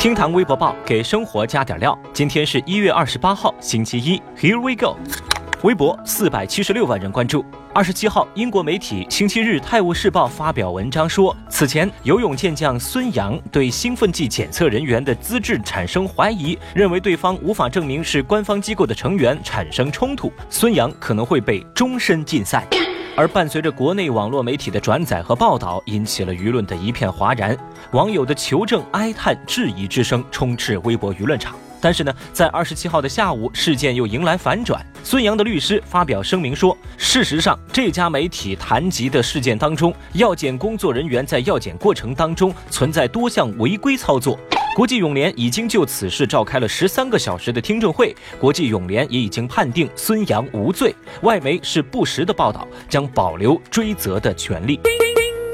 听堂微博报给生活加点料。今天是一月二十八号，星期一。Here we go。微博四百七十六万人关注。二十七号，英国媒体星期日《泰晤士报》发表文章说，此前游泳健将孙杨对兴奋剂检测人员的资质产生怀疑，认为对方无法证明是官方机构的成员，产生冲突，孙杨可能会被终身禁赛。而伴随着国内网络媒体的转载和报道，引起了舆论的一片哗然，网友的求证、哀叹、质疑之声充斥微博舆论场。但是呢，在二十七号的下午，事件又迎来反转。孙杨的律师发表声明说，事实上，这家媒体谈及的事件当中，药检工作人员在药检过程当中存在多项违规操作。国际泳联已经就此事召开了十三个小时的听证会，国际泳联也已经判定孙杨无罪。外媒是不实的报道，将保留追责的权利。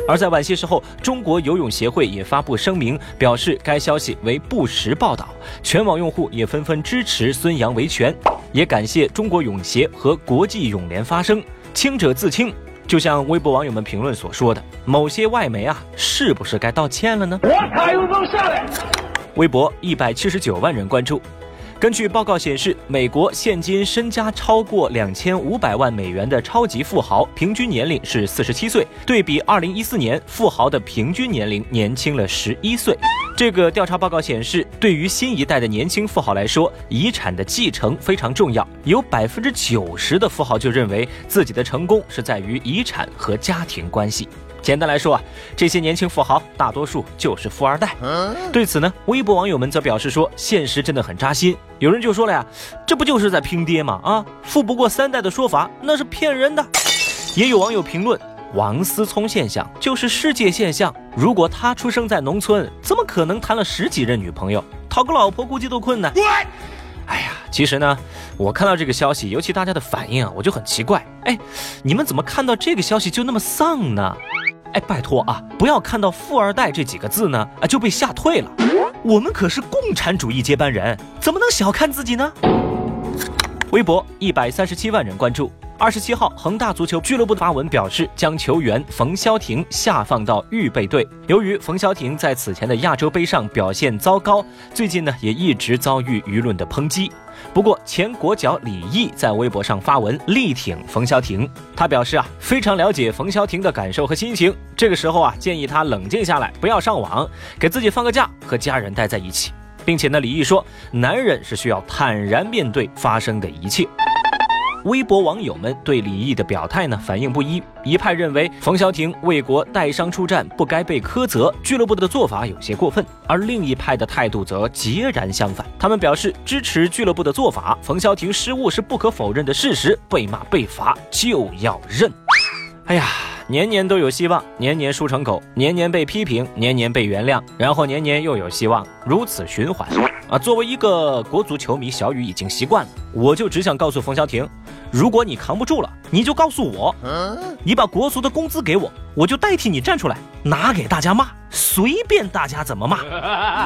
而在晚些时候，中国游泳协会也发布声明，表示该消息为不实报道。全网用户也纷纷支持孙杨维权，也感谢中国泳协和国际泳联发声，清者自清。就像微博网友们评论所说的，某些外媒啊，是不是该道歉了呢？我卡又能下来。微博一百七十九万人关注。根据报告显示，美国现今身家超过两千五百万美元的超级富豪平均年龄是四十七岁，对比二零一四年，富豪的平均年龄年轻了十一岁。这个调查报告显示，对于新一代的年轻富豪来说，遗产的继承非常重要。有百分之九十的富豪就认为自己的成功是在于遗产和家庭关系。简单来说啊，这些年轻富豪大多数就是富二代。对此呢，微博网友们则表示说，现实真的很扎心。有人就说了呀，这不就是在拼爹吗？啊，富不过三代的说法那是骗人的。也有网友评论，王思聪现象就是世界现象。如果他出生在农村，怎么可能谈了十几任女朋友？讨个老婆估计都困难。哎呀，其实呢，我看到这个消息，尤其大家的反应啊，我就很奇怪。哎，你们怎么看到这个消息就那么丧呢？哎，拜托啊，不要看到“富二代”这几个字呢，啊就被吓退了。我们可是共产主义接班人，怎么能小看自己呢？微博一百三十七万人关注。二十七号，恒大足球俱乐部发文表示，将球员冯潇霆下放到预备队。由于冯潇霆在此前的亚洲杯上表现糟糕，最近呢也一直遭遇舆论的抨击。不过，前国脚李毅在微博上发文力挺冯潇霆，他表示啊，非常了解冯潇霆的感受和心情。这个时候啊，建议他冷静下来，不要上网，给自己放个假，和家人待在一起。并且呢，李毅说，男人是需要坦然面对发生的一切。微博网友们对李毅的表态呢反应不一，一派认为冯潇霆为国带伤出战不该被苛责，俱乐部的做法有些过分；而另一派的态度则截然相反，他们表示支持俱乐部的做法。冯潇霆失误是不可否认的事实，被骂被罚就要认。哎呀，年年都有希望，年年输成狗，年年被批评，年年被原谅，然后年年又有希望，如此循环。啊，作为一个国足球迷，小雨已经习惯了，我就只想告诉冯潇霆。如果你扛不住了，你就告诉我，你把国足的工资给我，我就代替你站出来，拿给大家骂，随便大家怎么骂。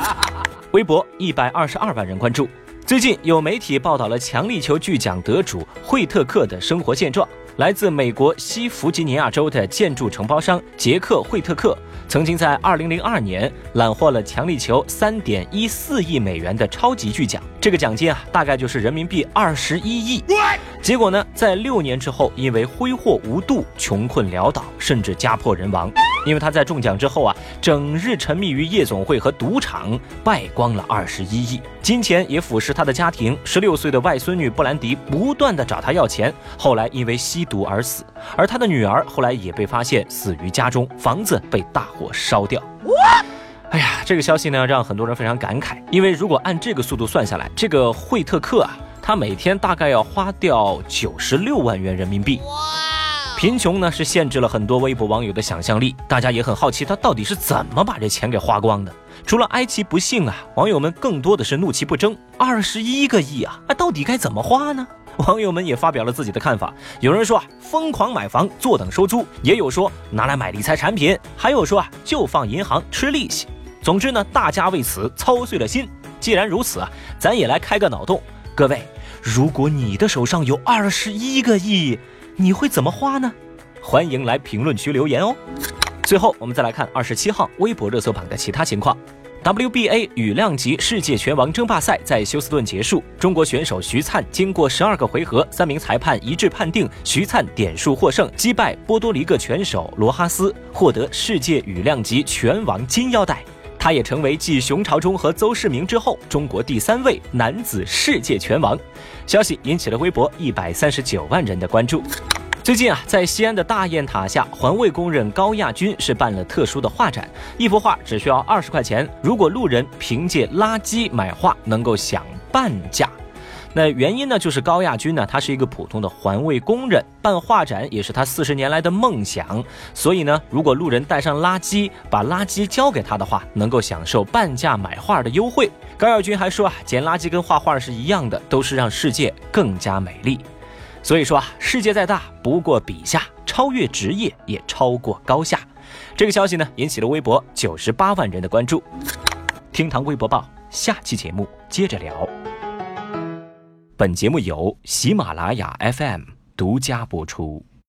微博一百二十二万人关注。最近有媒体报道了强力球巨奖得主惠特克的生活现状。来自美国西弗吉尼亚州的建筑承包商杰克惠特克。曾经在二零零二年揽获了强力球三点一四亿美元的超级巨奖，这个奖金啊，大概就是人民币二十一亿。结果呢，在六年之后，因为挥霍无度，穷困潦倒，甚至家破人亡。因为他在中奖之后啊，整日沉迷于夜总会和赌场，败光了二十一亿，金钱也腐蚀他的家庭。十六岁的外孙女布兰迪不断的找他要钱，后来因为吸毒而死。而他的女儿后来也被发现死于家中，房子被大火烧掉。哎呀，这个消息呢，让很多人非常感慨，因为如果按这个速度算下来，这个惠特克啊，他每天大概要花掉九十六万元人民币。贫穷呢是限制了很多微博网友的想象力，大家也很好奇他到底是怎么把这钱给花光的。除了哀其不幸啊，网友们更多的是怒其不争。二十一个亿啊，那到底该怎么花呢？网友们也发表了自己的看法。有人说啊，疯狂买房，坐等收租；也有说拿来买理财产品；还有说啊，就放银行吃利息。总之呢，大家为此操碎了心。既然如此啊，咱也来开个脑洞。各位，如果你的手上有二十一个亿，你会怎么花呢？欢迎来评论区留言哦。最后，我们再来看二十七号微博热搜榜的其他情况。WBA 羽量级世界拳王争霸赛在休斯顿结束，中国选手徐灿经过十二个回合，三名裁判一致判定徐灿点数获胜，击败波多黎各拳手罗哈斯，获得世界羽量级拳王金腰带。他也成为继熊朝忠和邹市明之后，中国第三位男子世界拳王。消息引起了微博一百三十九万人的关注。最近啊，在西安的大雁塔下，环卫工人高亚军是办了特殊的画展，一幅画只需要二十块钱，如果路人凭借垃圾买画，能够享半价。那原因呢，就是高亚军呢，他是一个普通的环卫工人，办画展也是他四十年来的梦想。所以呢，如果路人带上垃圾，把垃圾交给他的话，能够享受半价买画的优惠。高亚军还说啊，捡垃圾跟画画是一样的，都是让世界更加美丽。所以说啊，世界再大不过笔下，超越职业也超过高下。这个消息呢，引起了微博九十八万人的关注。听堂微博报，下期节目接着聊。本节目由喜马拉雅 FM 独家播出。